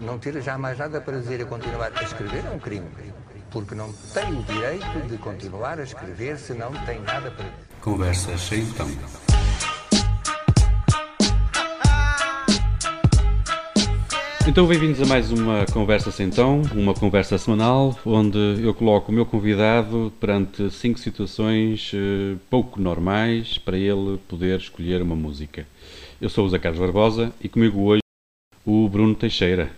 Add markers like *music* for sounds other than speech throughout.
Não ter já mais nada para dizer e continuar a escrever é um crime. Porque não tem o direito de continuar a escrever se não tem nada para dizer. Conversas sem tom. Então, bem-vindos a mais uma Conversa Sem Tom, uma conversa semanal, onde eu coloco o meu convidado perante cinco situações uh, pouco normais para ele poder escolher uma música. Eu sou o Zé Carlos Barbosa e comigo hoje o Bruno Teixeira.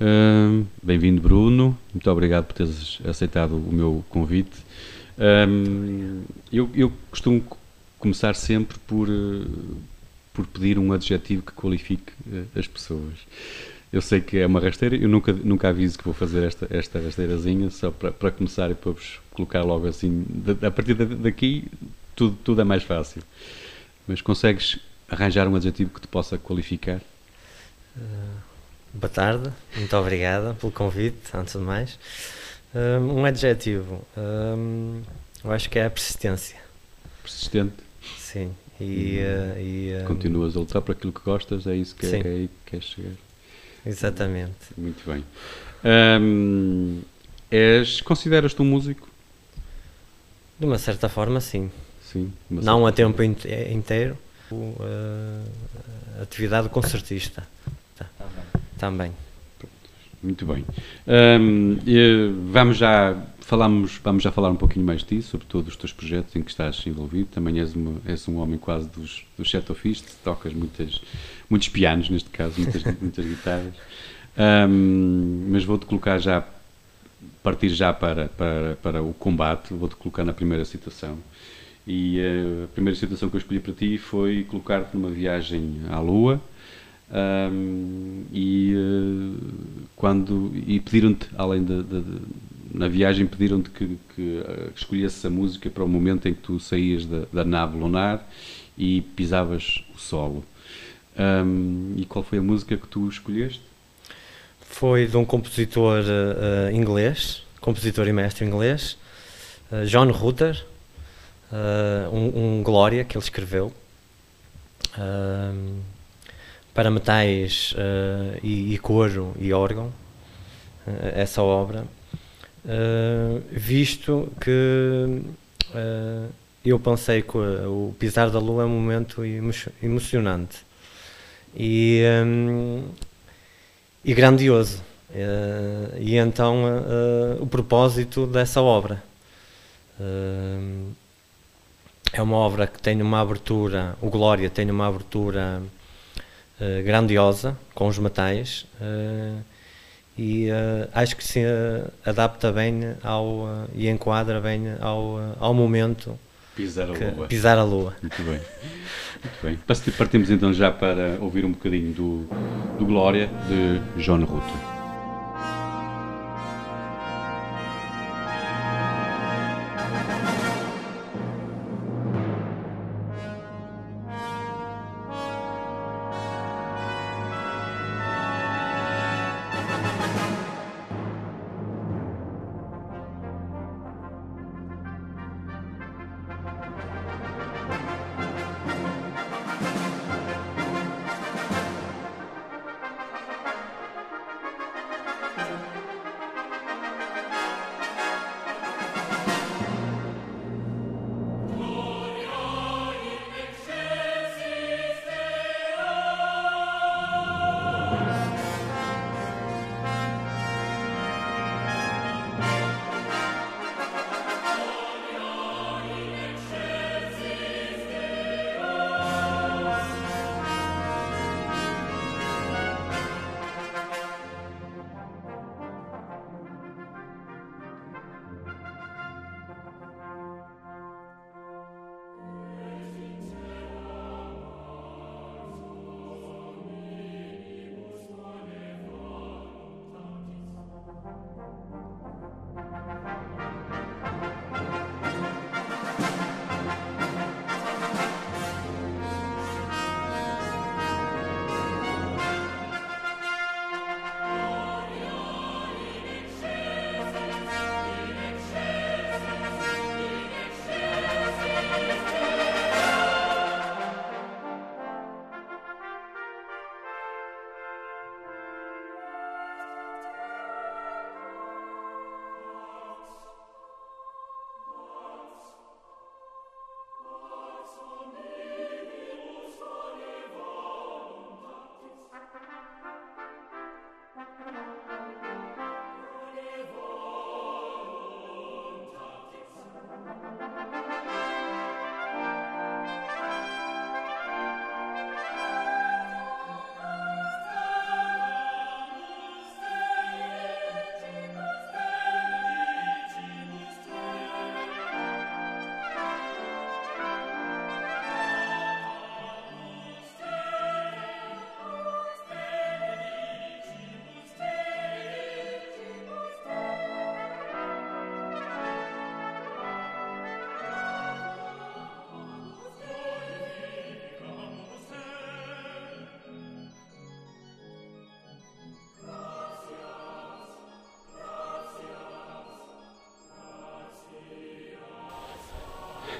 Uh, Bem-vindo, Bruno. Muito obrigado por teres aceitado o meu convite. Eu, eu, costumo começar sempre por, uh, por pedir um adjetivo que qualifique uh, as pessoas. Eu sei que é uma rasteira, eu nunca, nunca aviso que vou fazer esta, esta rasteirazinha, só para, para começar e para vos colocar logo assim. De, a partir daqui, tudo, tudo é mais fácil. Mas consegues arranjar um adjetivo que te possa qualificar? Uh, boa tarde, muito obrigada pelo convite, antes de mais. Um, um adjetivo, um, eu acho que é a persistência. Persistente? Sim. E, uh, e um, Continuas a lutar para aquilo que gostas, é isso que, é, que é aí que queres chegar. Exatamente. Muito bem. Um, és, consideras-te um músico? De uma certa forma, sim. Sim. Não a tempo inteiro. Uh, atividade concertista. Também. Muito bem. Um, vamos já falamos, vamos já falar um pouquinho mais de ti, sobre todos os teus projetos em que estás envolvido. Também és, uma, és um homem quase dos, dos set ofistas, tocas muitas, muitos pianos, neste caso, muitas, *laughs* muitas guitarras. Um, mas vou-te colocar já, partir já para, para, para o combate, vou-te colocar na primeira situação. E uh, a primeira situação que eu escolhi para ti foi colocar-te numa viagem à Lua. Um, e uh, quando e pediram-te além de, de, de, na viagem pediram-te que, que, que escolhesses a música para o momento em que tu saías da, da nave lunar e pisavas o solo um, e qual foi a música que tu escolheste? Foi de um compositor uh, inglês compositor e mestre inglês uh, John Rutter uh, um, um, Glória que ele escreveu para metais uh, e, e, coro e órgão, essa obra, visto que eu pensei que o Pisar da Lua é um momento emo emocionante e, um, e grandioso. e então o propósito dessa obra. Uh, é uma obra que tem uma abertura, o Glória tem uma abertura uh, grandiosa com os metais uh, e uh, acho que se adapta bem ao e enquadra bem ao, ao momento pisar a lua. Pisar a lua. Muito bem. Muito bem. Partimos então já para ouvir um bocadinho do, do Glória de John Rutter.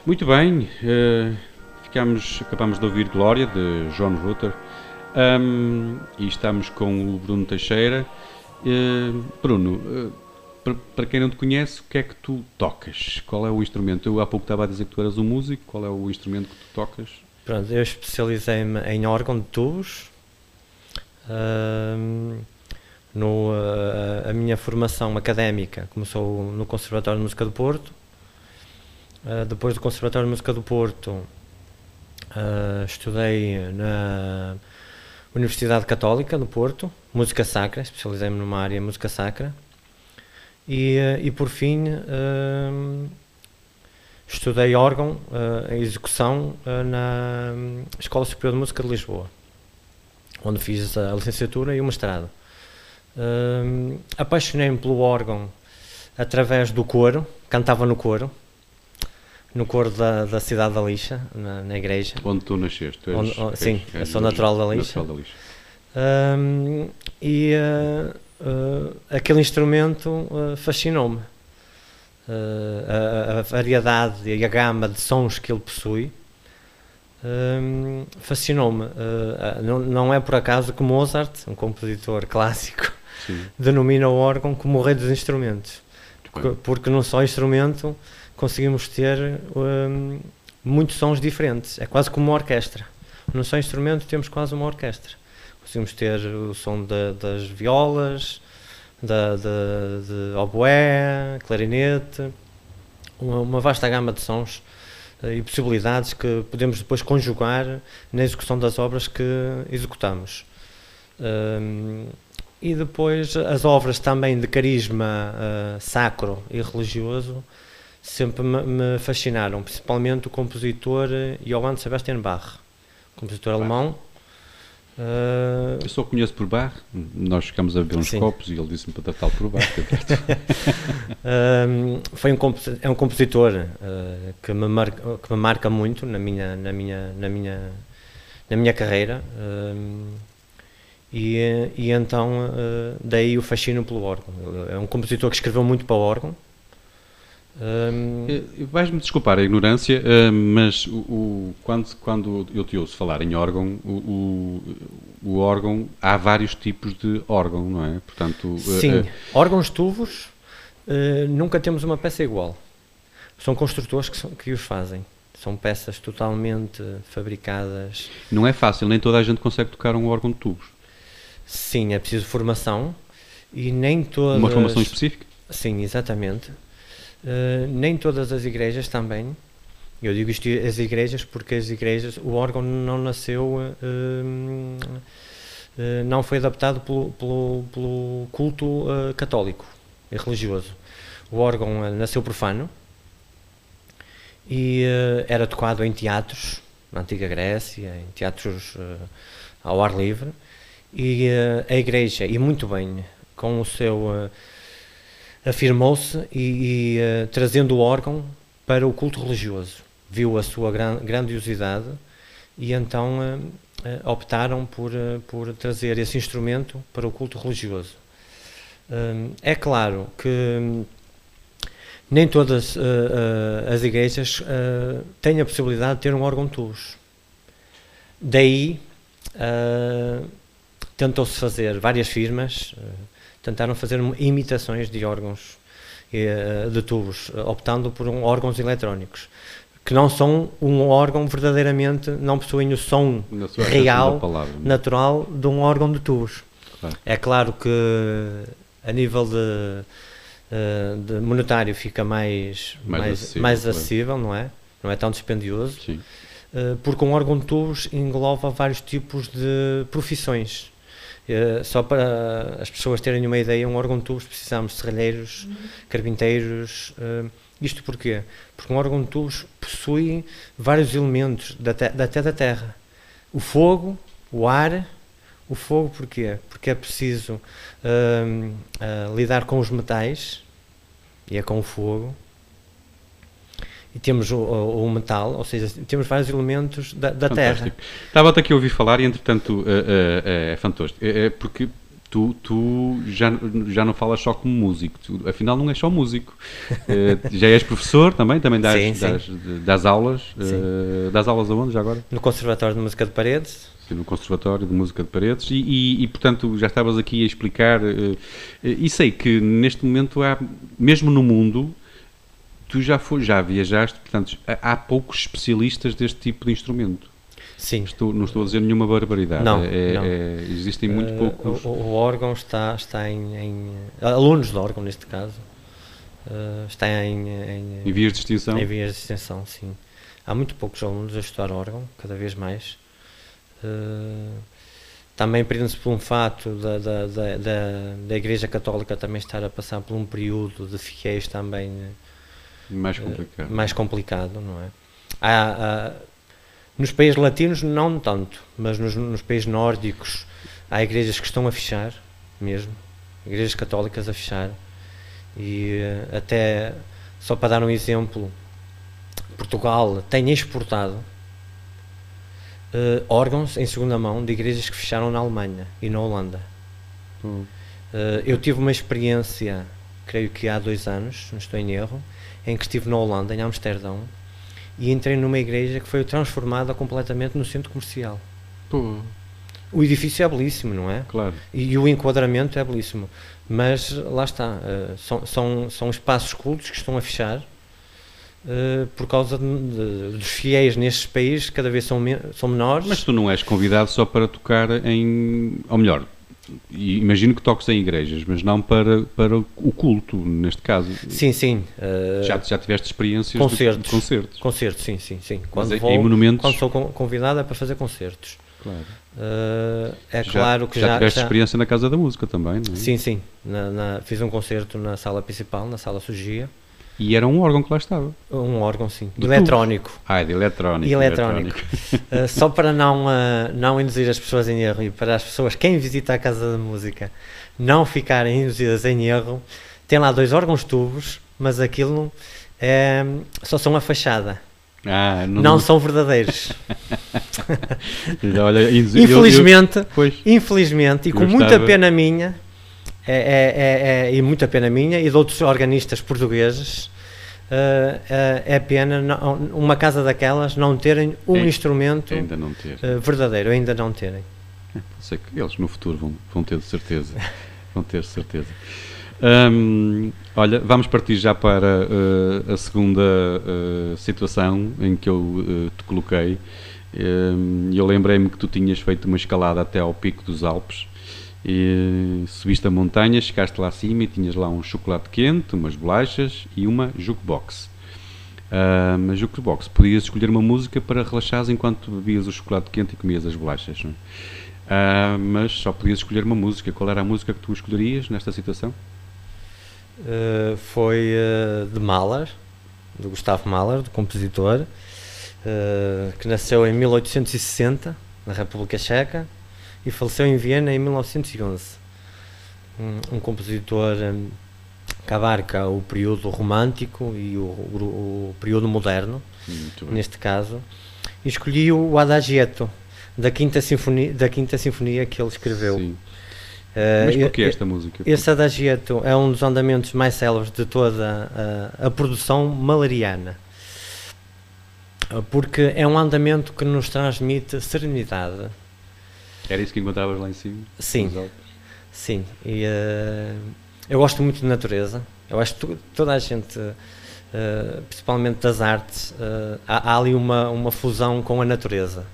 Muito bem, uh, ficamos, acabamos de ouvir Glória, de John Rutter, um, e estamos com o Bruno Teixeira. Uh, Bruno, uh, para, quem não te conhece, o que é que tu tocas? Qual é o instrumento? Eu há pouco estava a dizer que tu eras um músico, qual é o instrumento que tu tocas? Pronto, eu especializei-me em órgão de tubos. No, a minha formação académica começou no Conservatório de Música do Porto. Uh, depois do Conservatório de Música do Porto, uh, estudei na Universidade Católica do Porto, Música Sacra, especializei-me numa área Música Sacra. E, uh, e por fim, estudei órgão em execução na Escola Superior de Música de Lisboa, onde fiz a licenciatura e o mestrado. Uh, Apaixonei-me pelo órgão através do coro, cantava no coro, no coro da, da cidade da Lixa, na, na igreja. Onde tu nasceste? Tu és, onde, oh, sim, és, eu sou natural da Lixa. Natural da Lixa. Um, e uh, uh, aquele instrumento uh, fascinou-me. A, a, variedade e a gama de sons que ele possui um, fascinou-me. não, não é por acaso que Mozart, um compositor clássico, Sim. *laughs* denomina o órgão como o rei dos instrumentos. Porque, porque num só instrumento conseguimos ter um, muitos sons diferentes. É quase como uma orquestra. Num só instrumento temos quase uma orquestra. Conseguimos ter o som das violas, da, de oboé, clarinete, uma, uma, vasta gama de sons eh, e possibilidades que podemos depois conjugar na execução das obras que executamos. Um, e depois as obras também de carisma uh, sacro e religioso sempre me, me, fascinaram, principalmente o compositor Johann Sebastian Bach, compositor Bach. alemão. Uh, eu só conheço por Bach, nós ficamos a beber uns sim. copos e ele disse-me para tratá-lo por Bach. uh, *laughs* foi um, é um compositor uh, que, me marca, que me marca muito na minha, na minha, na minha, na minha carreira. E, e então uh, daí o fascínio pelo órgão. É um compositor que escreveu muito para o órgão. Um... Eh, vais-me desculpar a ignorância, uh, mas o, o, quando, quando eu te ouço falar em órgão, o, o, órgão, há vários tipos de órgão, não é? Portanto, Sim, uh, órgãos tubos, nunca temos uma peça igual. São construtores que, são, que os fazem. São peças totalmente fabricadas. Não é fácil, nem toda a gente consegue tocar um órgão de tubos. Sim, é preciso formação e nem todas. Uma formação específica? Sim, exatamente. Uh, nem todas as igrejas também. Eu digo isto as igrejas porque as igrejas, o órgão não nasceu, uh, uh, não foi adaptado pelo, pelo, pelo culto católico e religioso. O órgão nasceu profano e era tocado em teatros, na antiga Grécia, em teatros ao ar livre e a Igreja, e muito bem, com o seu. Uh, afirmou-se e, e uh, trazendo o órgão para o culto religioso. Viu a sua gran grandiosidade e então optaram por, por trazer esse instrumento para o culto religioso. é claro que hum, nem todas as igrejas têm a possibilidade de ter um órgão tubos. Daí tentou-se fazer, várias firmas uh, tentaram fazer imitações de órgãos uh, de tubos, optando por um, órgãos eletrónicos, que não são um órgão verdadeiramente, não possuem o som real, palavra, natural de um órgão de tubos. Claro. É claro que a nível de, de monetário fica mais, mais, mais acessível, mais acessível não é? Não é tão dispendioso. Sim. Porque um órgão de tubos engloba vários tipos de profissões Uh, só para as pessoas terem uma ideia, um órgão de tubos precisamos de serralheiros, uhum. carpinteiros. Uh, isto porquê? Porque um órgão de tubos possui vários elementos da até da terra. O fogo, o ar. O fogo porquê? Porque é preciso uh, lidar com os metais, e é com o fogo e temos o, o, o, metal, ou seja, temos vários elementos da, da Terra. Estava-te aqui a ouvir falar e, entretanto, uh, uh, é fantástico. É, porque tu, tu já, já não falas só como músico, tu, afinal não és só músico. *laughs* Já és professor também, também das, Sim, sim. das, das aulas. Eh, das aulas aonde já agora? No Conservatório de Música de Paredes, Sim, no Conservatório de Música de Paredes e, e- e, portanto já estavas aqui a explicar eh, e sei que neste momento há, mesmo no mundo tu já foi, já viajaste, portanto há poucos especialistas deste tipo de instrumento. sim. Estou, não estou a dizer nenhuma barbaridade. Não, É- não. é- existem muito Eh, poucos. O, o órgão está, está em, em- Alunos do órgão, neste caso. eh, está em, em, Em vias de extinção. em vias de extensão, sim. Há muito poucos alunos a estudar órgão, cada vez mais. Eh, também prende-se por um fato da, da, da, da, Igreja Católica também estar a passar por um período de fiéis também Mais complicado. mais complicado, não é? Há, há- nos países latinos não tanto, mas nos, nos países nórdicos há igrejas que estão a fechar mesmo, igrejas católicas a fechar e eh, até só para dar um exemplo, Portugal tem exportado eh, órgãos em segunda mão de igrejas que fecharam na Alemanha e na Holanda. Hum. Eh, eu tive uma experiência, creio que há dois anos, não estou em erro, em que estive na Holanda, em Amsterdão, e entrei numa igreja que foi transformada completamente no centro comercial. Pô, O edifício é belíssimo, não é? claro. E, o enquadramento é belíssimo. Mas lá está, eh, são, são, são espaços cultos que estão a fechar eh, por causa de- de- dos fiéis nestes países, cada vez são, são menores. Mas tu não és convidado só para tocar em. Ou melhor, e imagino que toques em igrejas, mas não para, para o culto, neste caso. Sim, sim. eh, Já, já tiveste experiências de- concertos. de concertos. Concertos, sim, sim, sim. Mas Quando, em- vou, em monumentos- quando sou con- convidado é para fazer concertos. Claro. Eh, é Já- claro que já, já, tiveste já- experiência na Casa da Música também, não é? Sim, sim. Na- na- fiz um concerto na sala principal, na sala Sugia. E era um órgão que lá estava. Um órgão, sim. De eletrónico. Ah, é de eletrónico. Eletrónico. Eh, só para *laughs* não, eh, não induzir as pessoas em erro e para as pessoas, quem visita a Casa da Música, não ficarem induzidas em erro, tem lá dois órgãos tubos, mas aquilo é, só são a fachada. Ah, Não, não, são verdadeiros. *laughs* Olha, eu- eu- Infelizmente, eu- pois. Infelizmente, e com Eu muita pena minha, é, é- é- é- e muita pena minha, e de outros organistas portugueses, eh, eh, é pena não- uma casa daquelas não terem um É, instrumento Ainda ter. eh, verdadeiro, ainda não terem. Sei que eles no futuro vão, vão ter de certeza. *laughs* vão ter de certeza. Hum, olha, vamos partir já para a segunda situação em que eu te coloquei. Hum, eu lembrei-me que tu tinhas feito uma escalada até ao pico dos Alpes. E subiste a montanha, chegaste lá acima e tinhas lá um chocolate quente, umas bolachas e uma jukebox. Uma jukebox, podias escolher uma música para relaxares enquanto bebias o chocolate quente e comias as bolachas. não é? Ah, mas só podias escolher uma música. Qual era a música que tu escolherias nesta situação? Eh, foi de Mahler, do Gustavo Mahler, do compositor, que nasceu em 1860 na República Checa e faleceu em Viena em 1911. Um, um compositor hum, que abarca o período romântico e o, o- o período moderno, neste caso, e escolhi o Adagietto da Quinta Sinfonia, da Quinta Sinfonia que ele escreveu. Sim. Eh, Mas porquê esta música? esse Adagietto é um dos andamentos mais célebres de toda a, a produção malariana. Uh, Porque é um andamento que nos transmite serenidade. Era isso que encontravas lá em cima? Sim. Sim, e uh, eu gosto muito de natureza. Eu acho que to- toda a gente, uh, principalmente das artes, uh, há, há ali uma, uma fusão com a natureza,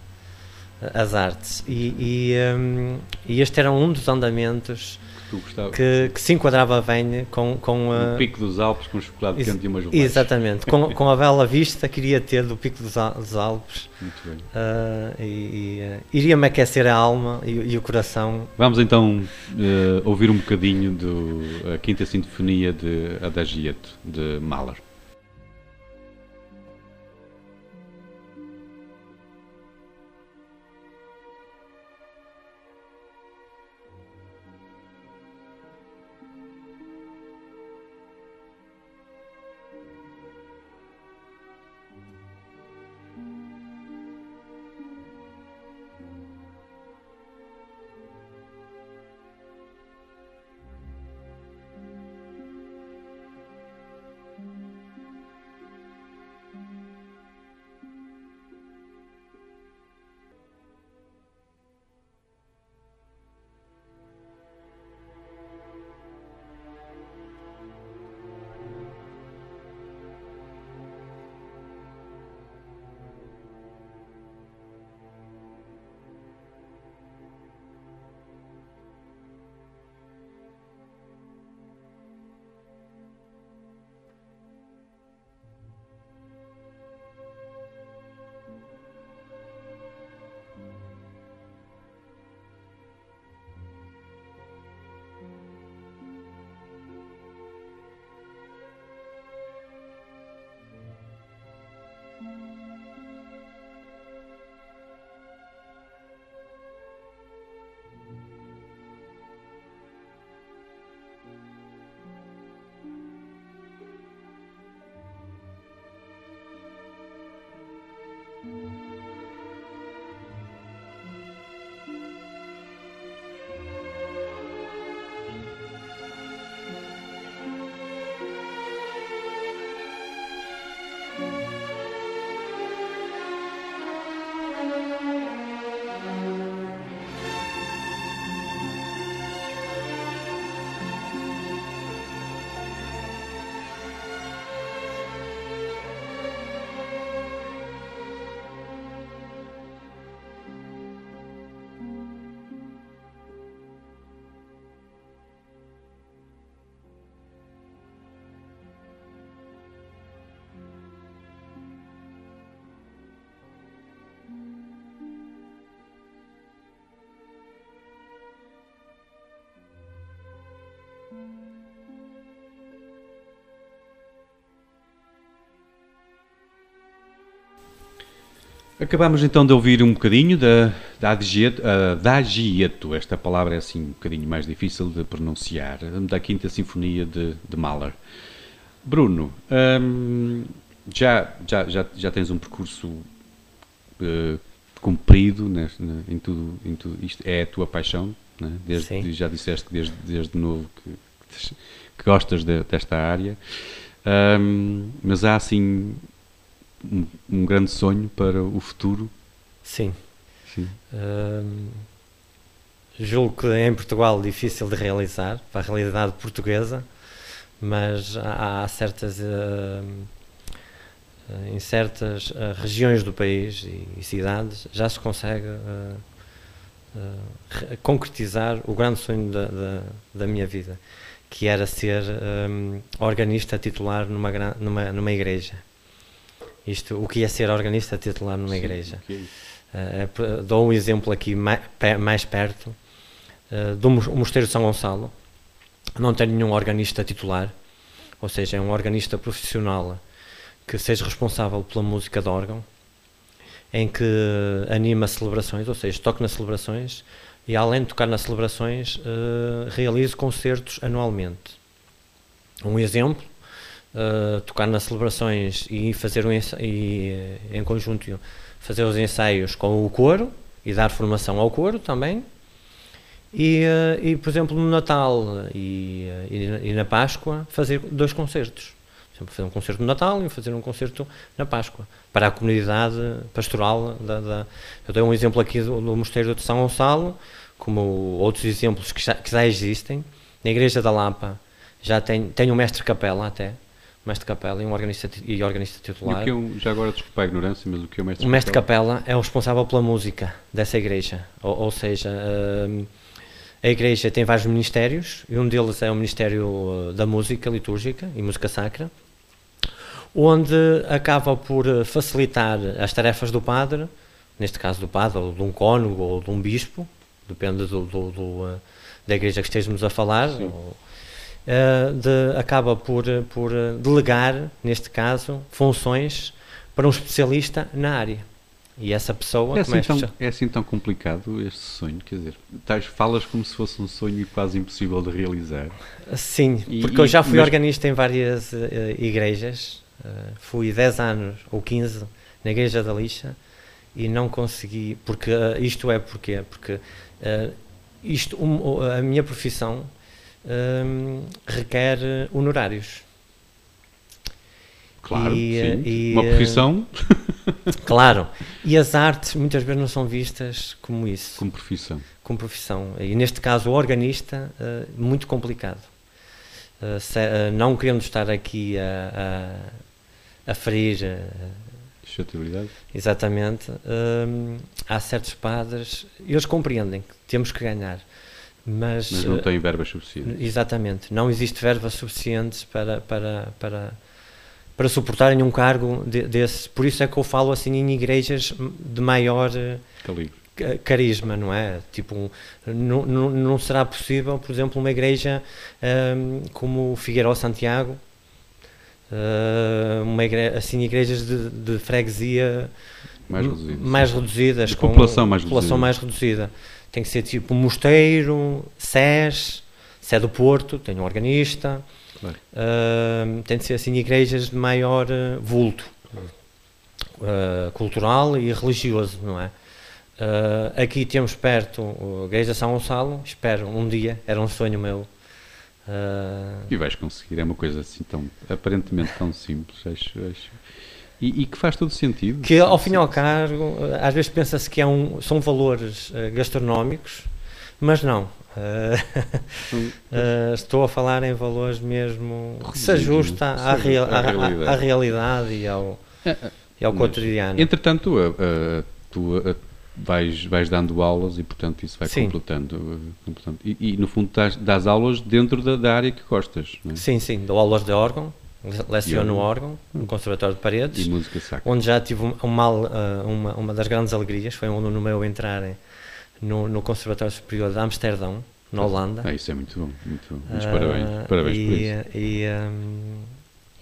as artes. E, e, um, e este era um dos andamentos tu gostavas? que, que se enquadrava bem com, com a. pico dos Alpes com chocolate quente e umas bolachas. Exatamente, com, com a bela vista que iria ter do Pico dos, dos Alpes Muito bem. ah, e, e, ah, iria-me aquecer a alma e, e o coração. Vamos então eh, ouvir um bocadinho da Quinta Sinfonia de Adagietto, de Mahler. Acabámos então de ouvir um bocadinho da, da, uh, da Adagieto, esta palavra é assim um bocadinho mais difícil de pronunciar, da Quinta Sinfonia de, de Mahler. Bruno, um, já, já, já, já tens um percurso uh, cumprido neste, em, tudo, em tudo isto, é a tua paixão, né? desde, já disseste desde, desde novo que, que gostas de, desta área, um, mas há assim um, um, grande sonho para o futuro? Sim. Sim. julgo que é em Portugal difícil de realizar, para a realidade portuguesa, mas há, há certas. Uh, em certas uh, regiões do país e, e, cidades já se consegue uh, concretizar o grande sonho da, da, da, minha vida, que era ser um, organista titular numa, numa, numa igreja. Isto, o que é ser organista titular numa Sim, igreja? Okay. Uh, dou um exemplo aqui mais, mais perto uh, do Mosteiro de São Gonçalo. Não tem nenhum organista titular, ou seja, é um organista profissional que seja responsável pela música de órgão, em que anima celebrações, ou seja, toca nas celebrações e além de tocar nas celebrações, uh, realiza concertos anualmente. Um exemplo, tocar nas celebrações e fazer um e, em conjunto fazer os ensaios com o coro e dar formação ao coro também. E, uh, e por exemplo, no Natal e, e, e na Páscoa, fazer dois concertos fazer um concerto no Natal e fazer um concerto na Páscoa, para a comunidade pastoral. Da, da eu dei um exemplo aqui do, do Mosteiro de São Gonçalo, como outros exemplos que já, que já existem. Na Igreja da Lapa já tem, tem um mestre capela até, mestre capela e um organista e organista titular. E o que é já agora desculpa a ignorância, mas o que é o mestre? O mestre capela, capela é o responsável pela música dessa igreja, ou, ou seja, uh, a igreja tem vários ministérios e um deles é o Ministério eh, da Música Litúrgica e Música Sacra, onde acaba por eh, facilitar as tarefas do padre, neste caso do padre, ou de um cônego, ou de um bispo, depende do, do, do, eh, da igreja que estejamos a falar, ou, de, acaba por, por delegar, neste caso, funções para um especialista na área. E essa pessoa é assim, tão, é assim tão complicado este sonho, quer dizer, tais, falas como se fosse um sonho quase impossível de realizar. Sim, e, porque eu já fui mas... organista em várias uh, igrejas Uh, fui 10 anos ou 15 na Igreja da Lixa e não consegui, porque uh, isto é? Porque uh, isto, um, a minha profissão requer honorários. Claro, e, sim. E, uma profissão. *laughs* claro. E as artes muitas vezes não são vistas como isso. Como profissão. Como profissão. E neste caso, o organista, muito complicado. Não querendo estar aqui a, a ferir. Suscetibilidade? Exatamente. Hum, há certos padres, eles compreendem que temos que ganhar. Mas, mas não têm verbas suficientes. Exatamente. Não existe verbas suficientes para, para, para, para suportarem um cargo de, desse. Por isso é que eu falo assim em igrejas de maior Calibre. carisma, não é? Tipo, não, não, não será possível, por exemplo, uma igreja um, como Figueiró Santiago, uh, uma igre assim, igrejas de, de freguesia mais, reduzidas, mais reduzidas, com população, mais, população reduzida. mais reduzida. Tem que ser tipo Mosteiro, SES, Sé do Porto, tem um organista. Claro. Uh, tem de ser assim igrejas de maior uh, vulto uh, cultural e religioso, não é? aqui temos perto a Igreja São Gonçalo, espero um dia, era um sonho meu. E vais conseguir, é uma coisa assim tão, aparentemente tão simples, acho, acho. E, e, que faz todo sentido. Que ao fim e ao cabo, às vezes pensa-se que é um, são valores uh, gastronómicos, mas não. Uh, *laughs* estou a falar em valores mesmo que se ajusta à, real, à, realidade. À, à, realidade e ao, é, é. e ao cotidiano. Entretanto, a, vais, vais dando aulas e, portanto, isso vai Sim. completando. completando. E, e, no fundo, das, das aulas dentro da, da, área que gostas. É? Sim, sim. Dou aulas de órgão, leciono órgão no Conservatório de Paredes. Onde já tive uma, uma, uma das grandes alegrias, foi um no meu entrar no, no Conservatório Superior de Amsterdão, na Holanda. Ah, isso é muito bom, muito bom. Uh, parabéns, parabéns e, por isso. E, um,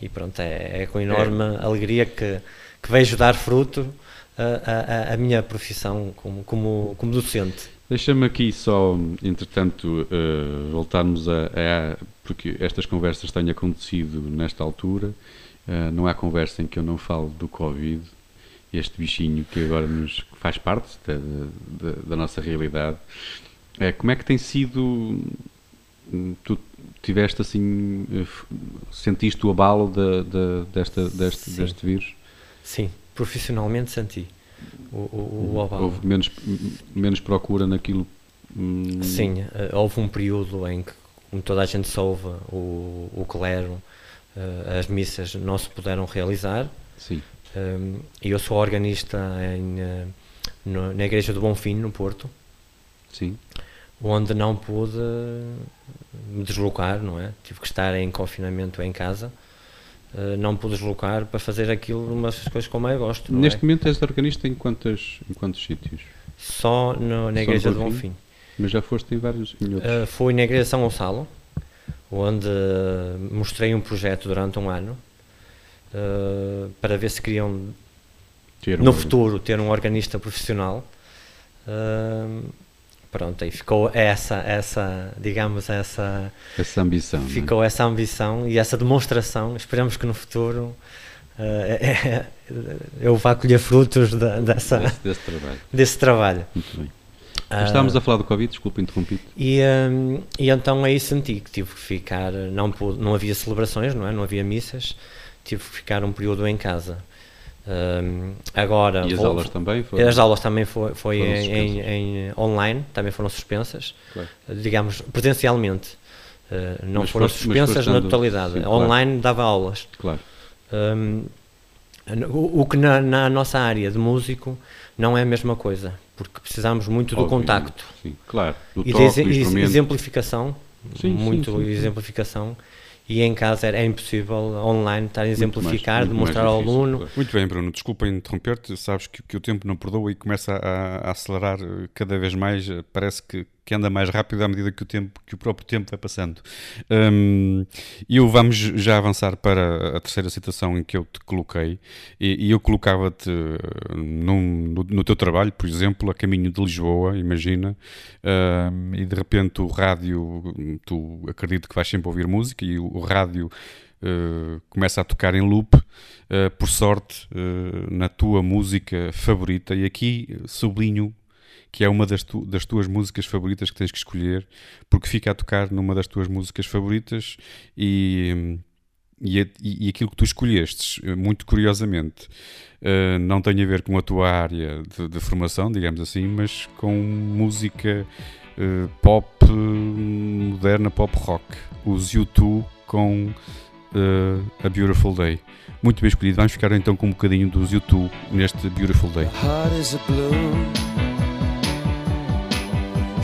e pronto, é, é com enorme é. alegria que, que vejo dar fruto a, a, a minha profissão como, como, como docente. Deixa-me aqui só, entretanto, uh, voltarmos a, a, Porque estas conversas têm acontecido nesta altura. Uh, não há conversa em que eu não falo do Covid, este bichinho que agora nos faz parte da, da, da nossa realidade. Uh, como é que tem sido. Hum, tu tiveste assim. Sentiste o abalo de, desta, deste, deste vírus? Sim, profissionalmente senti o, o, o abalo. Houve menos, menos procura naquilo. Hum... Sim, eh, houve um período em que, como toda a gente soube, o, o clero, uh, as missas não se puderam realizar. Sim. Um, eu sou organista em, uh, no, na Igreja do Bonfim, no Porto. Sim. Onde não pude me deslocar, não é? Tive que estar em confinamento em casa uh, não pude deslocar para fazer aquilo, umas coisas como eu gosto. Neste é? momento és organista em, quantos em quantos sítios? Só no, na Igreja do Bonfim. Mas já foste em vários em uh, Fui na Igreja de São Gonçalo, onde mostrei um projeto durante um ano uh, para ver se queriam ter no um futuro ter um organista profissional. Uh, pronto, aí ficou essa, essa, digamos, essa... Essa ambição. É? Ficou é? essa ambição e essa demonstração. Esperamos que no futuro uh, é, eu vá colher frutos de, dessa, desse, desse, trabalho. *laughs* Desse trabalho. Muito bem. Uh, Estávamos a falar do Covid, desculpa interrompido. E, um, e então aí senti que tive que ficar, não, não havia celebrações, não é? Não havia missas, tive que ficar um período em casa. Um, agora e as vou, aulas também foram? As aulas também foi, foi em, em, em, online, também foram suspensas, claro. digamos, presencialmente. Uh, não mas foram suspensas na totalidade. Sim, online claro. dava aulas. Claro. Um, o, o, que na, na, nossa área de músico não é a mesma coisa, porque precisamos muito do contacto. Sim, claro. Do e toque, de exemplificação, sim, muito exemplificação e em casa é impossível online estar a exemplificar, mais, demonstrar ao aluno. Claro. Muito bem, Bruno, desculpa interromper-te, sabes que, que, o tempo não perdoa e começa a, a, acelerar cada vez mais, parece que que anda mais rápido à medida que o tempo que o próprio tempo vai passando. Um, eu vamos já avançar para a terceira citação em que eu te coloquei e, e eu colocava-te no, no, teu trabalho, por exemplo, a caminho de Lisboa, imagina, um, e de repente o rádio, tu acredito que vais sempre ouvir música e o, o rádio Uh, começa a tocar em loop, uh, por sorte, uh, na tua música favorita. E aqui sublinho que é uma das, tu, das tuas músicas favoritas que tens que escolher, porque fica a tocar numa das tuas músicas favoritas e, e, e aquilo que tu escolhestes, muito curiosamente, uh, não tem a ver com a tua área de, de formação, digamos assim, mas com música uh, pop moderna, pop rock. Os U2 com uh, A Beautiful Day. Muito bem escolhido. Vamos ficar então com um bocadinho dos U2 neste Beautiful Day.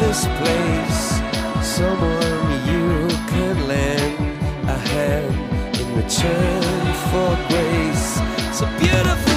this place. Someone you could lend a hand in return for grace. So beautiful.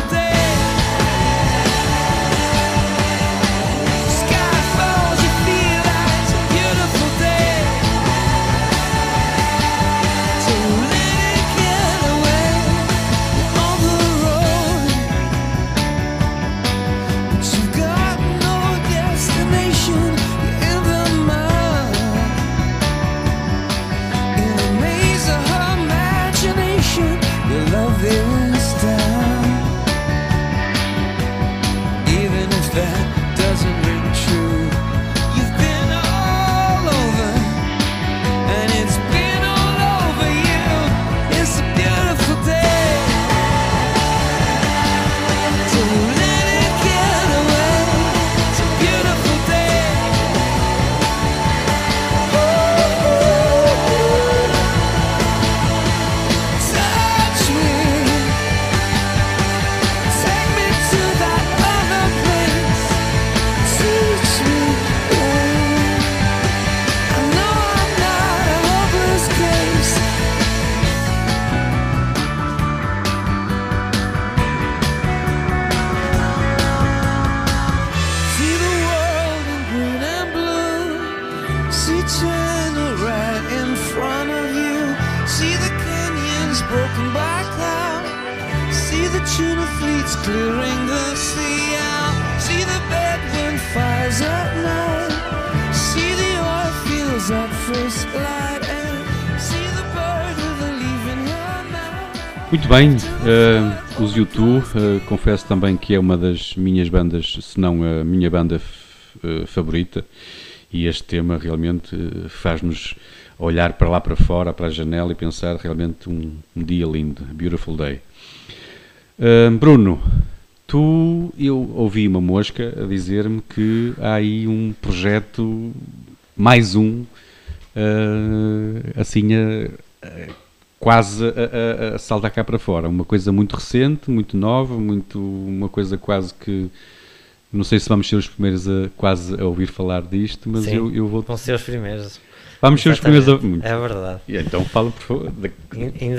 Bem, uh, os YouTube, uh, confesso também que é uma das minhas bandas, se não a minha banda uh, favorita, e este tema realmente faz-nos olhar para lá para fora, para a janela e pensar realmente um, um dia lindo, beautiful day. Bruno, tu, eu ouvi uma mosca a dizer-me que há aí um projeto, mais um, assim, a- a- quase a, a- a saltar cá para fora. Uma coisa muito recente, muito nova, muito, uma coisa quase que. Não sei se vamos ser os primeiros a quase a ouvir falar disto, mas Sim. eu, eu vou. Vão ser os primeiros. Vamos ser os primeiros a. Muito. É verdade. E Então fala, por favor.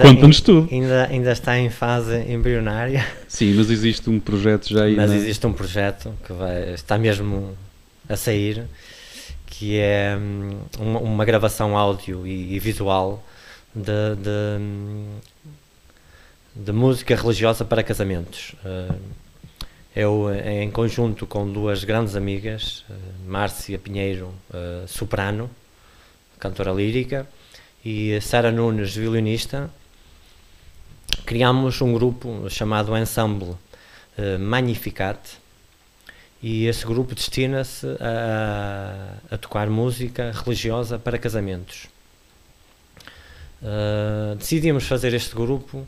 Conta-nos tudo. Ainda, ainda está em fase embrionária, Sim, mas existe um projeto já aí. mas na- existe um projeto que vai, está mesmo a sair, que é hum, uma, uma gravação áudio e, e visual de, de, de música religiosa para casamentos. Uh, Eu, eh, em conjunto com duas grandes amigas, uh, Márcia Pinheiro, soprano, cantora lírica, e Sara Nunes, violinista, criámos um grupo chamado Ensemble eh, Magnificat e esse grupo destina-se a, a tocar música religiosa para casamentos. Eh, decidimos fazer este grupo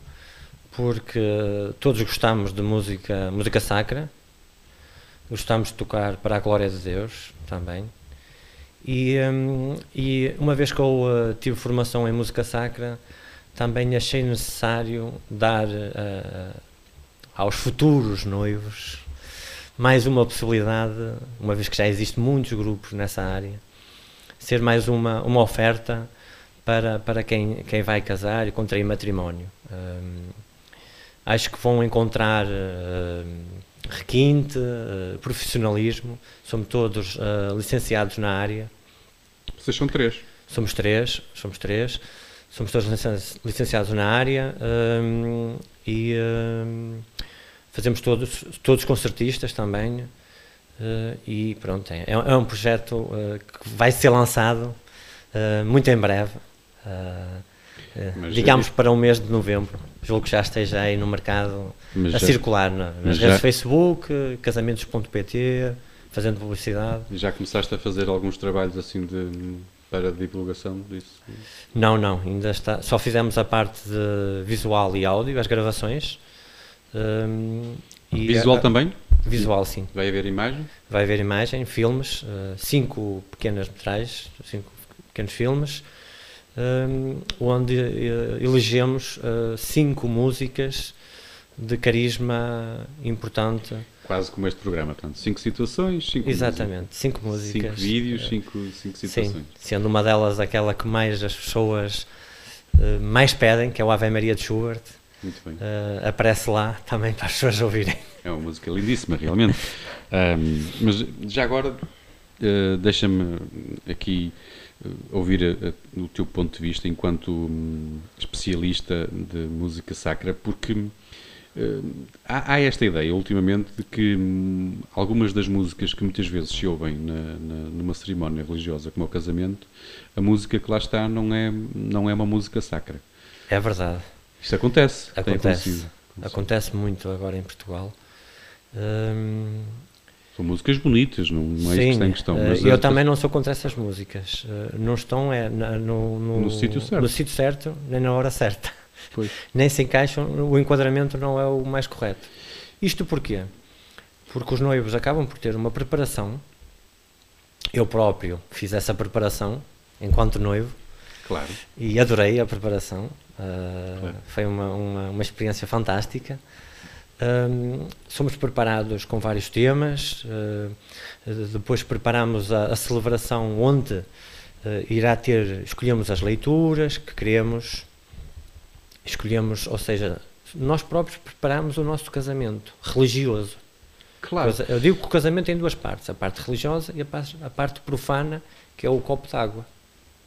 porque todos gostamos de música, música sacra, gostamos de tocar para a glória de Deus também. E, hum, e uma vez que eu eh, tive formação em música sacra, também achei necessário dar eh, aos futuros noivos mais uma possibilidade, uma vez que já existem muitos grupos nessa área, ser mais uma, uma oferta para, para quem, quem vai casar e contrair matrimónio. Hum, acho que vão encontrar hum, requinte, eh, profissionalismo, somos todos eh, licenciados na área. Vocês são três. Somos três, somos três, somos todos licen- licenciados na área hum, e hum, fazemos todos, todos concertistas também. e pronto, é, é um projeto que vai ser lançado muito em breve. Eh, eh, Mas digamos é- para o mês de novembro. Julgo que já esteja aí no mercado Mas a já- circular na- nas já- redes Facebook, eh, casamentos.pt, fazendo publicidade. Já começaste a fazer alguns trabalhos assim de, para divulgação disso? Não, não, ainda está. Só fizemos a parte de visual e áudio, as gravações. Hum, e Visual a- também? Visual, sim. Vai haver imagem? Vai haver imagem, filmes, eh, cinco pequenas metragens, cinco pequenos filmes, onde eh, elegemos eh, cinco músicas de carisma importante. Quase como este programa, portanto, cinco situações, cinco Exatamente, cinco músicas, músicas. cinco vídeos, eh, cinco, cinco Sim, situações. sendo uma delas aquela que mais as pessoas mais pedem, que é o Ave Maria de Schubert. Muito bem. eh, aparece lá também para as pessoas ouvirem. É uma música lindíssima, realmente. *laughs* Ahm, mas já agora, eh, deixa-me aqui ouvir a- a- o teu ponto de vista enquanto hum, especialista de música sacra, porque eh, há, há esta ideia ultimamente de que hum, algumas das músicas que muitas vezes se ouvem na, na- numa cerimónia religiosa, como o casamento, a música que lá está não é, não é uma música sacra. É verdade. Isto acontece. Acontece. Acontece muito agora em Portugal. Hum, São músicas bonitas, não, não é isso que está em questão. eh, mas eu também não sou contra essas músicas. Eh, não estão é, na- no, no, No sítio certo. no sítio certo, nem na hora certa. Pois. *laughs* Nem se encaixam, o enquadramento não é o mais correto. Isto porquê? Porque os noivos acabam por ter uma preparação. Eu próprio fiz essa preparação enquanto noivo Claro. e adorei a preparação. Uh, Claro. Foi uma, uma, uma experiência fantástica. Um, somos preparados com vários temas, uh, depois preparamos a, a celebração onde uh, irá ter, escolhemos as leituras que queremos, escolhemos, ou seja, nós próprios preparamos o nosso casamento religioso. Claro. Eu digo que o casamento tem duas partes, a parte religiosa e a parte, a parte profana, que é o copo d'água.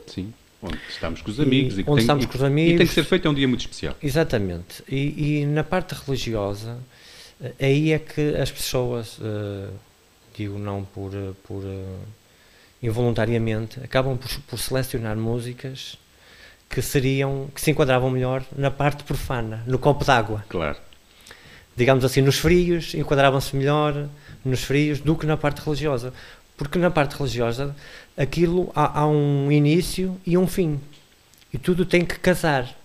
Sim. Onde estamos com os amigos. E E, onde tem, estamos e- com os E tem amigos. que ser feito, é um dia muito especial. Exatamente. E, e na parte religiosa, eh, aí é que as pessoas, eh, digo não por, eh, por eh, involuntariamente, acabam por, por selecionar músicas que seriam, que se enquadravam melhor na parte profana, no copo d'água. Claro. Digamos assim, nos frios, enquadravam-se melhor nos frios do que na parte religiosa. Porque na parte religiosa, aquilo há, há um início e um fim. E tudo tem que casar.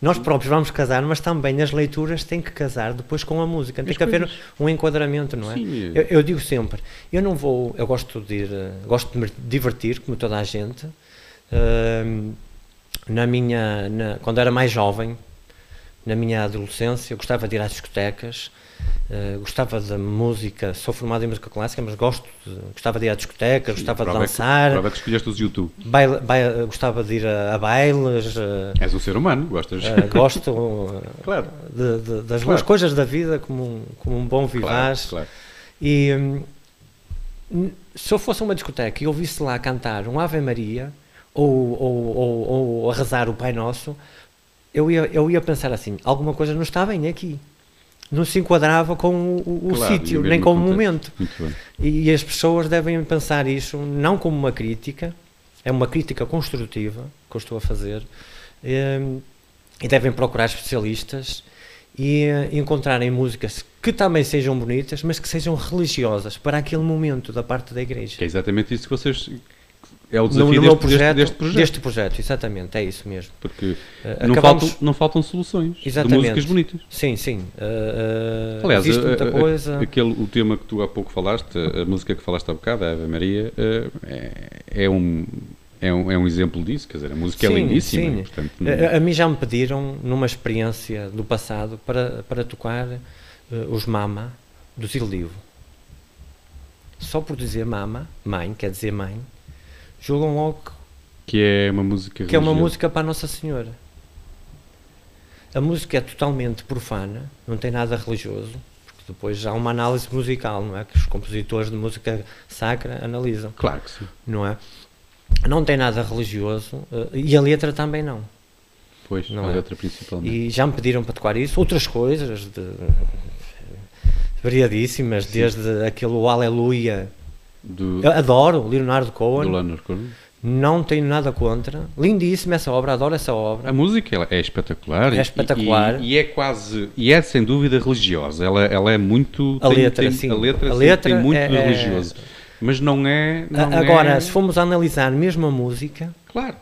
Nós próprios vamos casar, mas também as leituras têm que casar depois com a música. Tem As que haver um enquadramento, não é? Sim, Eu, eu digo sempre, eu não vou, eu gosto de ir, gosto de me divertir, como toda a gente. Ahm, na minha, na- quando era mais jovem, na minha adolescência, eu gostava de ir às discotecas, eh, gostava de música, sou formado em música clássica, mas gosto de, gostava de ir à discoteca, gostava de é que- dançar, Prova é que escolheste os YouTube. baile- baile- gostava de ir a, a bailes, eh, És um ser humano, gostas. eh, gosto *laughs* Claro. de- de- das Claro. boas coisas da vida como um, como um bom vivaz. claro. E hum, se eu fosse a uma discoteca e ouvisse lá cantar um Ave Maria ou, ou, ou, ou a rezar o Pai Nosso, eu ia, eu ia pensar assim: alguma coisa não está bem aqui. Não se enquadrava com o, o- Claro, sítio, e nem com o momento. E, e as pessoas devem pensar isso não como uma crítica, é uma crítica construtiva que eu estou a fazer, hum, e devem procurar especialistas e eh, encontrarem músicas que também sejam bonitas, mas que sejam religiosas para aquele momento da parte da igreja. Que é exatamente isso que vocês. É o No, desafio no deste, meu projeto, deste, deste projeto. exatamente, é isso mesmo. Porque Eh, não acabamos- faltam, não faltam soluções Exatamente. de músicas bonitas. Sim, sim. eh, Aliás, existe muita coisa. aquele, o tema que tu há pouco falaste, a, música que falaste há bocado, a Ave Maria, eh, é, é um, é, um, é um exemplo disso. Quer dizer, a música é Sim, lindíssima. sim. portanto, não- A, a mim já me pediram, numa experiência do passado, para, para tocar os Mama do Zildivo. Só por dizer Mama, mãe, quer dizer mãe, julgam logo que é uma música que é uma música para a Nossa Senhora. A música é totalmente profana, não tem nada religioso, porque depois há uma análise musical, não é? Que os compositores de música sacra analisam, Claro que sim. não é? Não tem nada religioso eh, e a letra também não. Pois, Não a é? letra principalmente. E já me pediram para tocar isso, outras coisas de, variadíssimas, desde aquele Aleluia. Do, Eu adoro Leonardo do Cohen, Leonard Cohen. não tenho nada contra. Lindíssima essa obra, adoro essa obra. A música é espetacular. É e- espetacular. E, e é quase. E é sem dúvida religiosa. Ela, ela é muito. A tem- letra, tem- sim. A letra, A sim, letra tem muito é- é- religioso. Mas não é. Não Agora, é- se formos analisar mesmo a música, Claro,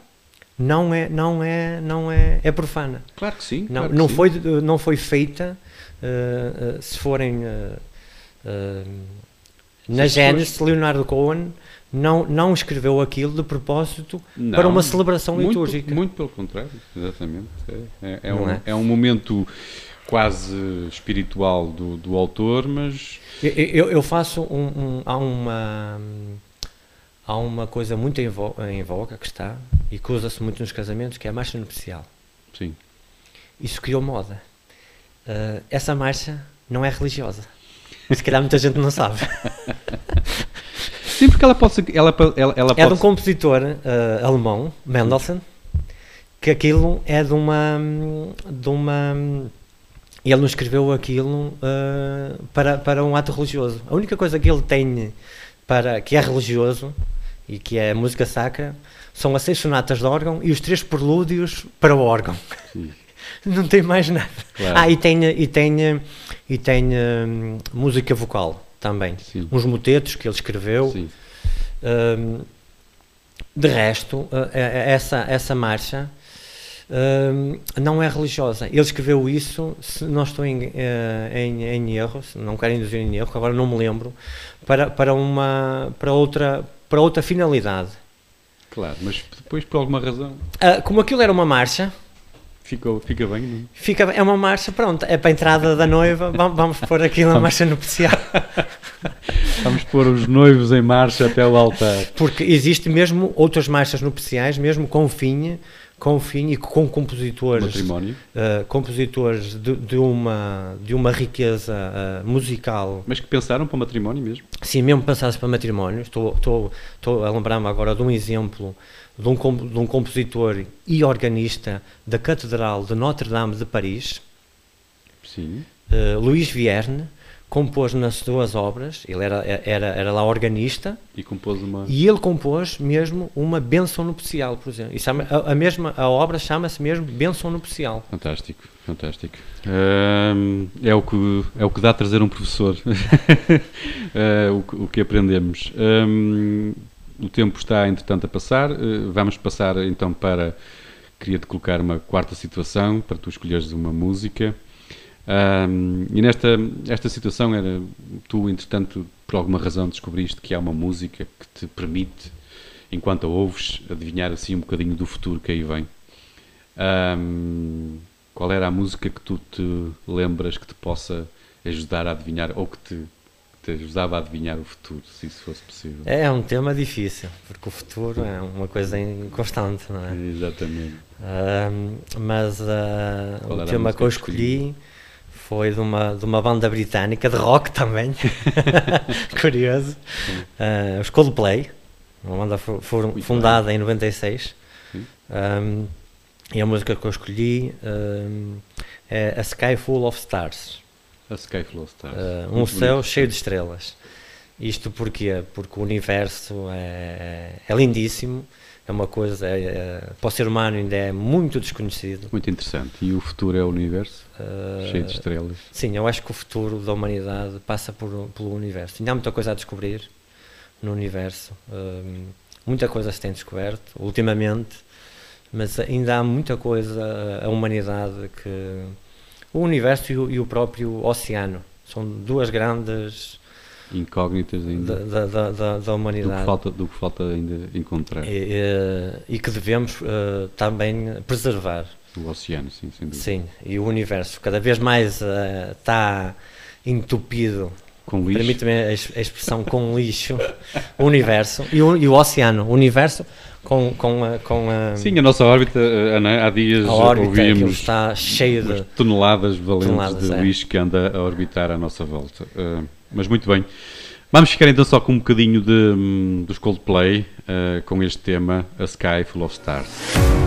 não é, não é, não é, é profana. claro que sim. Não, claro que não, sim. foi, não foi feita, eh, eh, se forem eh, eh, na Gênesis, Leonardo Cohen não, não escreveu aquilo de propósito Não, para uma celebração muito, litúrgica. Muito pelo contrário, exatamente. É, é- é um, é? é um momento quase espiritual do, do autor, mas. Eu, eu, faço um, um- há uma há uma coisa muito em, vo, em voga que está e que usa-se muito nos casamentos que é a marcha nupcial. Sim. Isso criou moda. Eh, essa marcha não é religiosa. Se calhar muita gente não sabe. *laughs* Sim, porque ela pode ser. Ela, ela, ela É de pode um compositor eh, alemão, Mendelssohn, que aquilo é de uma. De uma ele não escreveu aquilo eh, para, para um ato religioso. A única coisa que ele tem para, que é religioso e que é música sacra são as seis sonatas de órgão e os três prelúdios para o órgão. Sim. *laughs* Não tem mais nada. Claro. Ah, e tem, e tem, e tem hum, música vocal também. Sim. Uns motetos que ele escreveu. Hum, de resto, eh, eh, essa, essa marcha hum, não é religiosa. Ele escreveu isso, se não estou em, eh, em, em erro, não quero induzir em erro, agora não me lembro, para, para, uma, para, outra, para outra finalidade. Claro, mas depois por alguma razão Ah, como aquilo era uma marcha, fica, fica bem, não? fica, é uma marcha, pronto, é para a entrada da noiva, vamos, vamos pôr aquilo na marcha nupcial. *laughs* Vamos pôr os noivos em marcha até o altar. Porque existe mesmo outras marchas nupciais, mesmo com fim, com fim e com compositores, Matrimónio. uh, compositores de, de uma, de uma riqueza uh, musical. Mas que pensaram para o matrimónio mesmo? Sim, mesmo passasse para matrimónio. Estou, estou, estou a lembrar-me agora de um exemplo de um, de um compositor e organista da Catedral de Notre-Dame de Paris, Sim. uh, Luís Vierne, compôs nas suas obras, ele era, era, era lá organista, E compôs uma. e ele compôs mesmo uma benção nupcial, por exemplo. E chama, a, a mesma, a obra chama-se mesmo benção nupcial. Fantástico, fantástico. É, o que, é o que dá a trazer um professor. Ah, *laughs* o, que- o que aprendemos. Ahm, o tempo está, entretanto, a passar. Ah, vamos passar então para. Queria-te colocar uma quarta situação para tu escolheres uma música. Ahm, e nesta esta situação era tu, entretanto, por alguma razão descobriste que há uma música que te permite, enquanto a ouves, adivinhar assim um bocadinho do futuro que aí vem. Ahm, qual era a música que tu te lembras que te possa ajudar a adivinhar ou que te, te ajudava a adivinhar o futuro, se isso fosse possível? É um tema difícil, porque o futuro é uma coisa inconstante, não é? Exatamente. Ahm, mas era o tema que eu escolhi foi de uma, de uma banda britânica, de rock também, *laughs* *laughs* curioso, Ah, os Coldplay, uma banda fundada em 96, Sim. Ahm, e a música que eu escolhi ahm, é A Sky Full of Stars, A Sky Flow Stars. Ah, um céu bonito. cheio de estrelas. Isto porquê? Porque o universo é, é lindíssimo, é uma coisa, é- é- para o ser humano ainda é muito desconhecido. Muito interessante. E o futuro é o universo, Ah, cheio de estrelas. Sim, eu acho que o futuro da humanidade passa por, pelo universo. Ainda há muita coisa a descobrir no universo. Hum, muita coisa se tem descoberto ultimamente, mas ainda há muita coisa a humanidade que. O universo e o, e o próprio oceano são duas grandes Incógnitas da, ainda. da, da, da- da do, que humanidade. falta, do que falta ainda encontrar. E, e- que devemos eh, também preservar. O oceano, sim, sem dúvida. Sim, e o universo cada vez mais eh, está entupido Com lixo. Permite-me a expressão com lixo, *laughs* o universo e o, e o oceano, o universo com, com, a, com a, Sim, a nossa órbita, eh, Ana, há dias a órbita, aquilo ouvíamos está cheio umas de. toneladas valentes Toneladas, de é. lixo que anda a orbitar à nossa volta. Uh, mas muito bem. Vamos ficar então só com um bocadinho de, hum, dos Coldplay, uh, com este tema, A Sky Full of Stars.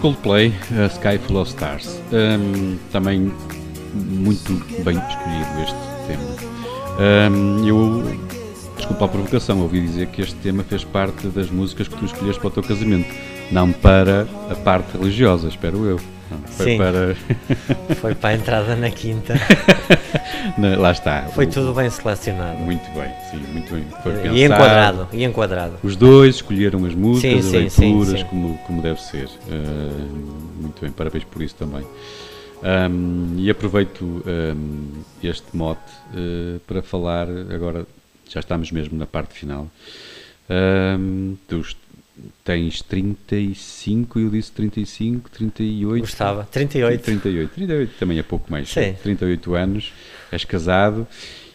Coldplay, A Sky Full of Stars. Um, também muito bem escolhido este tema. Um, eu, desculpa a provocação, ouvi dizer que este tema fez parte das músicas que tu escolheste para o teu casamento, não para a parte religiosa, espero eu. Foi Sim. para. *laughs* Foi para a entrada na quinta. *laughs* Não, lá está. Foi O- tudo bem selecionado. Muito bem, sim, muito bem. Foi E enquadrado, e enquadrado. Os dois escolheram as músicas, Sim, as sim, leituras, sim. Como, como deve ser. Ah, muito bem, parabéns por isso também. Ahm, e aproveito ahm, este mote ah, para falar agora, já estamos mesmo na parte final. Tu est- tens 35, eu disse 35, 38. Gostava. 38. 38, 38 também é pouco mais. Sim. 38 anos, és casado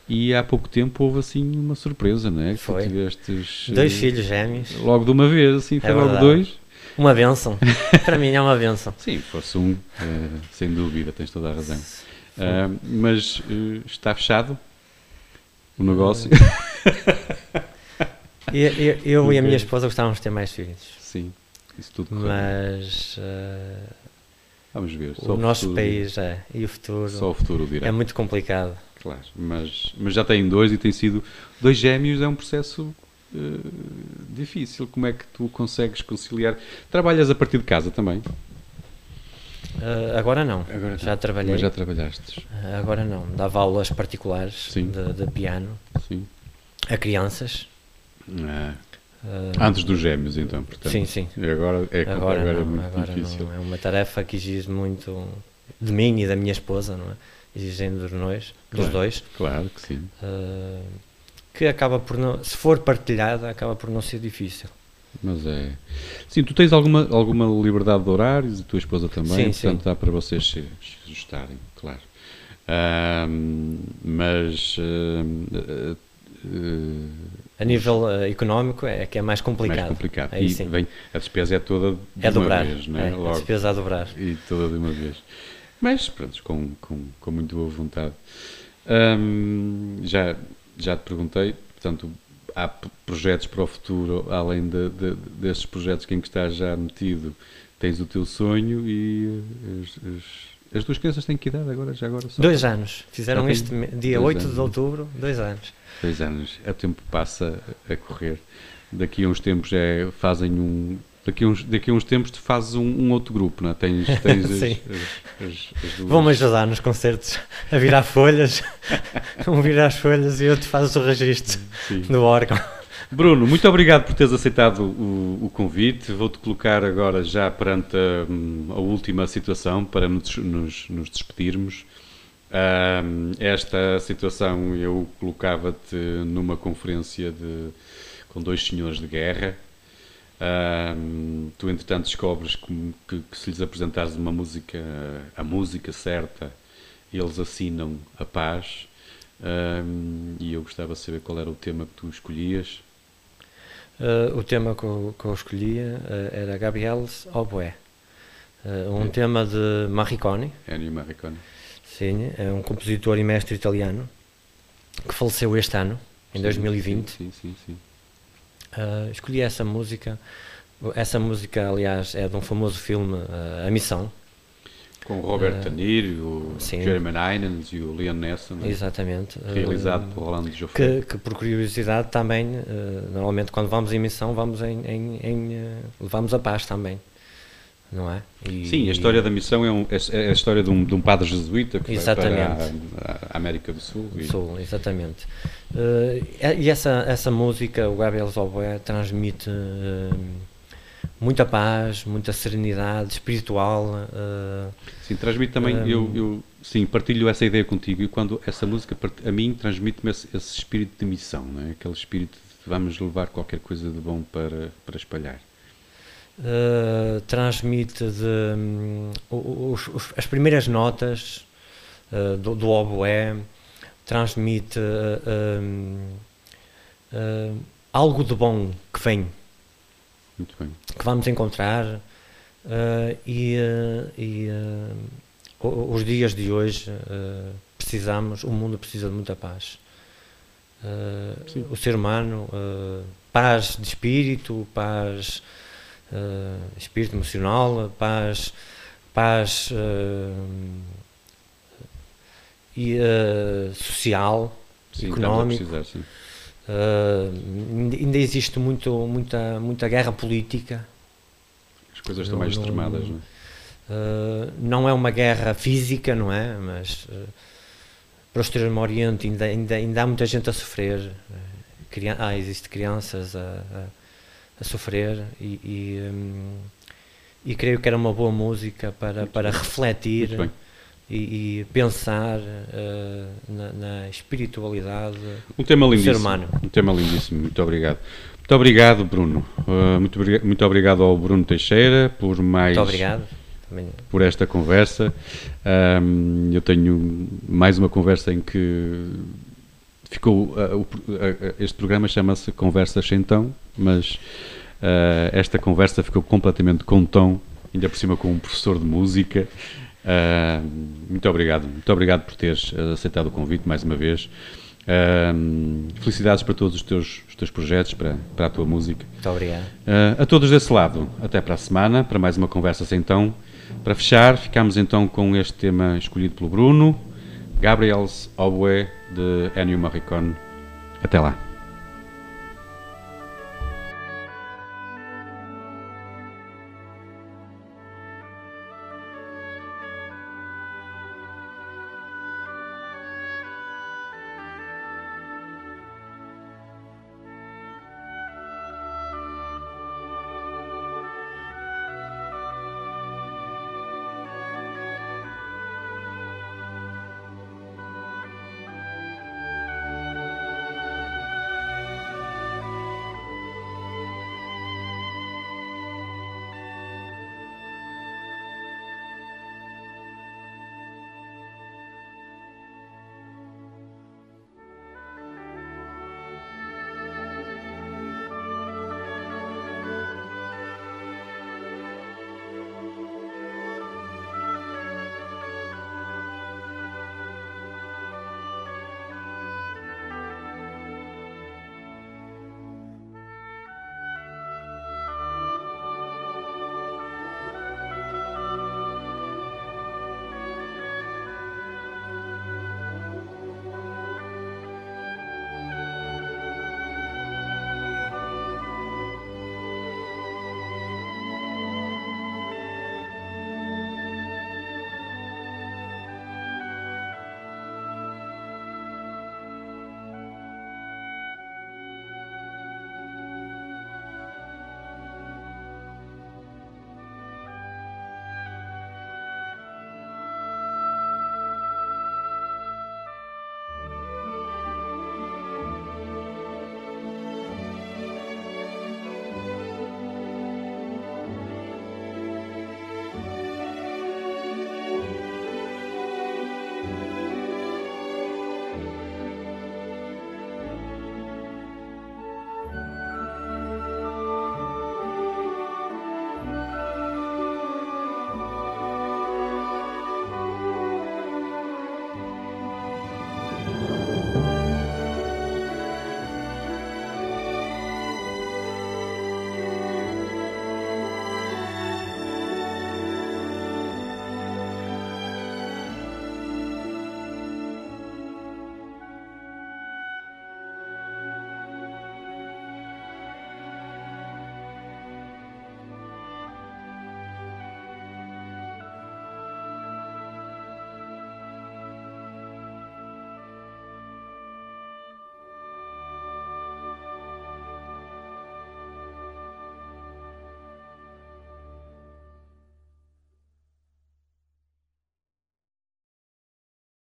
e há pouco tempo houve assim uma surpresa, não é? Que Foi. tivestes, Dois eh, filhos gêmeos. Logo de uma vez, assim, foi É logo verdade. dois. Uma benção. *laughs* Para mim é uma benção. Sim, fosse um, eh, sem dúvida, tens toda a razão. Ah, mas eh, está fechado o negócio? *laughs* E- Eu, eu e a minha esposa gostávamos de ter mais filhos. Sim, isso tudo correu. Mas eh, Vamos ver. Só o nosso futuro país é, e o futuro Só o futuro dirá. é muito complicado. Claro, mas, mas já tem dois e tem sido. Dois gêmeos é um processo eh, difícil. Como é que tu consegues conciliar? Trabalhas a partir de casa também? Eh, agora não. Agora já não, trabalhei. Mas já trabalhaste, Eh, Agora não. Dava aulas particulares de, de piano sim. a crianças. Eh, antes dos gêmeos, então, portanto. sim, sim. E agora é, Agora, agora é não, muito agora difícil. não. É uma tarefa que exige muito de mim e da minha esposa, não é? Exigem dos nós, dos Claro. dois. Claro que sim. eh, que acaba por não, se for partilhada, acaba por não ser difícil. Mas é. Sim, tu tens alguma, alguma liberdade de horários e a tua esposa também, Sim, sim. portanto dá para vocês se, se ajustarem, claro. Ahm, mas. eh, A nível eh, económico é que é mais complicado. mais complicado. Aí e sim. vem, a despesa é toda de é uma dobrar. vez, não é? é, a Logo. despesa a dobrar. E toda de uma vez. Mas, pronto, com, com, com muito boa vontade. Já, já te perguntei, portanto, há projetos para o futuro, além de, de- destes projetos em que estás já metido, tens o teu sonho e eh, as, as, as duas crianças têm que idade agora? Já agora? Só Dois anos. Fizeram este dia dois 8 anos. de outubro, dois anos. Dois anos. O tempo passa a correr. Daqui a uns tempos é, fazem um. Daqui a uns, daqui a uns tempos tu fazes um, um outro grupo, não é? Tens, *laughs* tens as, Sim. as, as, as duas. Vão-me ajudar nos concertos a virar folhas. *laughs* um virar as folhas e outro faz o registro Sim. do órgão. Bruno, muito obrigado por teres aceitado o, o convite. Vou-te colocar agora já perante a, a última situação para nos, nos, nos despedirmos. Ahm, esta situação eu colocava-te numa conferência de, com dois senhores de guerra. Ahm, tu, entretanto, descobres que, que, que se lhes apresentares uma música, a música certa, eles assinam a paz. Ahm, e eu gostava de saber qual era o tema que tu escolhias. Eh, o tema que eu, que eu escolhia eh, era Gabriel's Oboé. Eh, um É. tema de Morricone. Ennio Morricone. Sim, é um compositor e mestre italiano que faleceu este ano, em Sim, 2020. Sim, sim, sim. Uh, escolhi essa música. Essa música, aliás, é de um famoso filme, uh, A Missão. Com o Robert Eh, De Niro, o sim. Jeremy Irons e o Liam Neeson, né? Exatamente. Uh, realizado por Rolando Joffé. que, que, por curiosidade, também, uh, normalmente, quando vamos em missão, vamos em. em, em, uh, levamos a paz também. Não é? E- Sim, a história da missão é, um- é- é a história de um, de um padre jesuíta que Exatamente. vai para a, a América do Sul. e- Sul, exatamente. Uh, e essa, essa música, o Gabriel Zoboé, transmite uh, muita paz, muita serenidade espiritual. uh, Sim, transmite também, eu, eu sim, partilho essa ideia contigo e quando essa música a mim transmite-me esse, esse espírito de missão, não é? aquele espírito de vamos levar qualquer coisa de bom para, para espalhar. Uh, transmite de, hum, o- os- os- as primeiras notas uh, do, do oboé, transmite uh, um, uh, algo de bom que vem, que vamos encontrar e, e, os dias de hoje precisamos, o mundo precisa de muita paz. Uh, o ser humano, uh, paz de espírito, paz uh, espírito emocional, paz, paz uh, e, uh, social, Sim, económico. precisar, ainda- existe muito, muita, muita guerra política. As coisas estão Não- mais não- extremadas, não é? Uh, não é uma guerra física, não é? Mas uh, para o Extremo Oriente ainda, ainda, ainda há muita gente a sofrer. Uh, ah, existe crianças a, a, a sofrer e, e, um, e, creio que era uma boa música para, para refletir e, e, pensar uh, na, na, espiritualidade um tema do ser humano. Um tema lindíssimo, muito obrigado. Muito obrigado, Bruno. Uh, muito, muito obrigado ao Bruno Teixeira por mais. Muito obrigado. Por esta conversa. Um, eu tenho mais uma conversa em que ficou. Uh, uh, este programa chama-se Conversas Sem Tão, mas esta conversa ficou completamente com tom, ainda por cima com um professor de música. Muito obrigado, muito obrigado por teres aceitado o convite mais uma vez. Felicidades para todos os teus, os teus projetos, para, para a tua música. Muito obrigado. Uh, a todos desse lado, até para a semana, para mais uma conversa então. Para fechar, ficamos então com este tema escolhido pelo Bruno, Gabriel's Oboe, de Ennio Morricone. Até lá.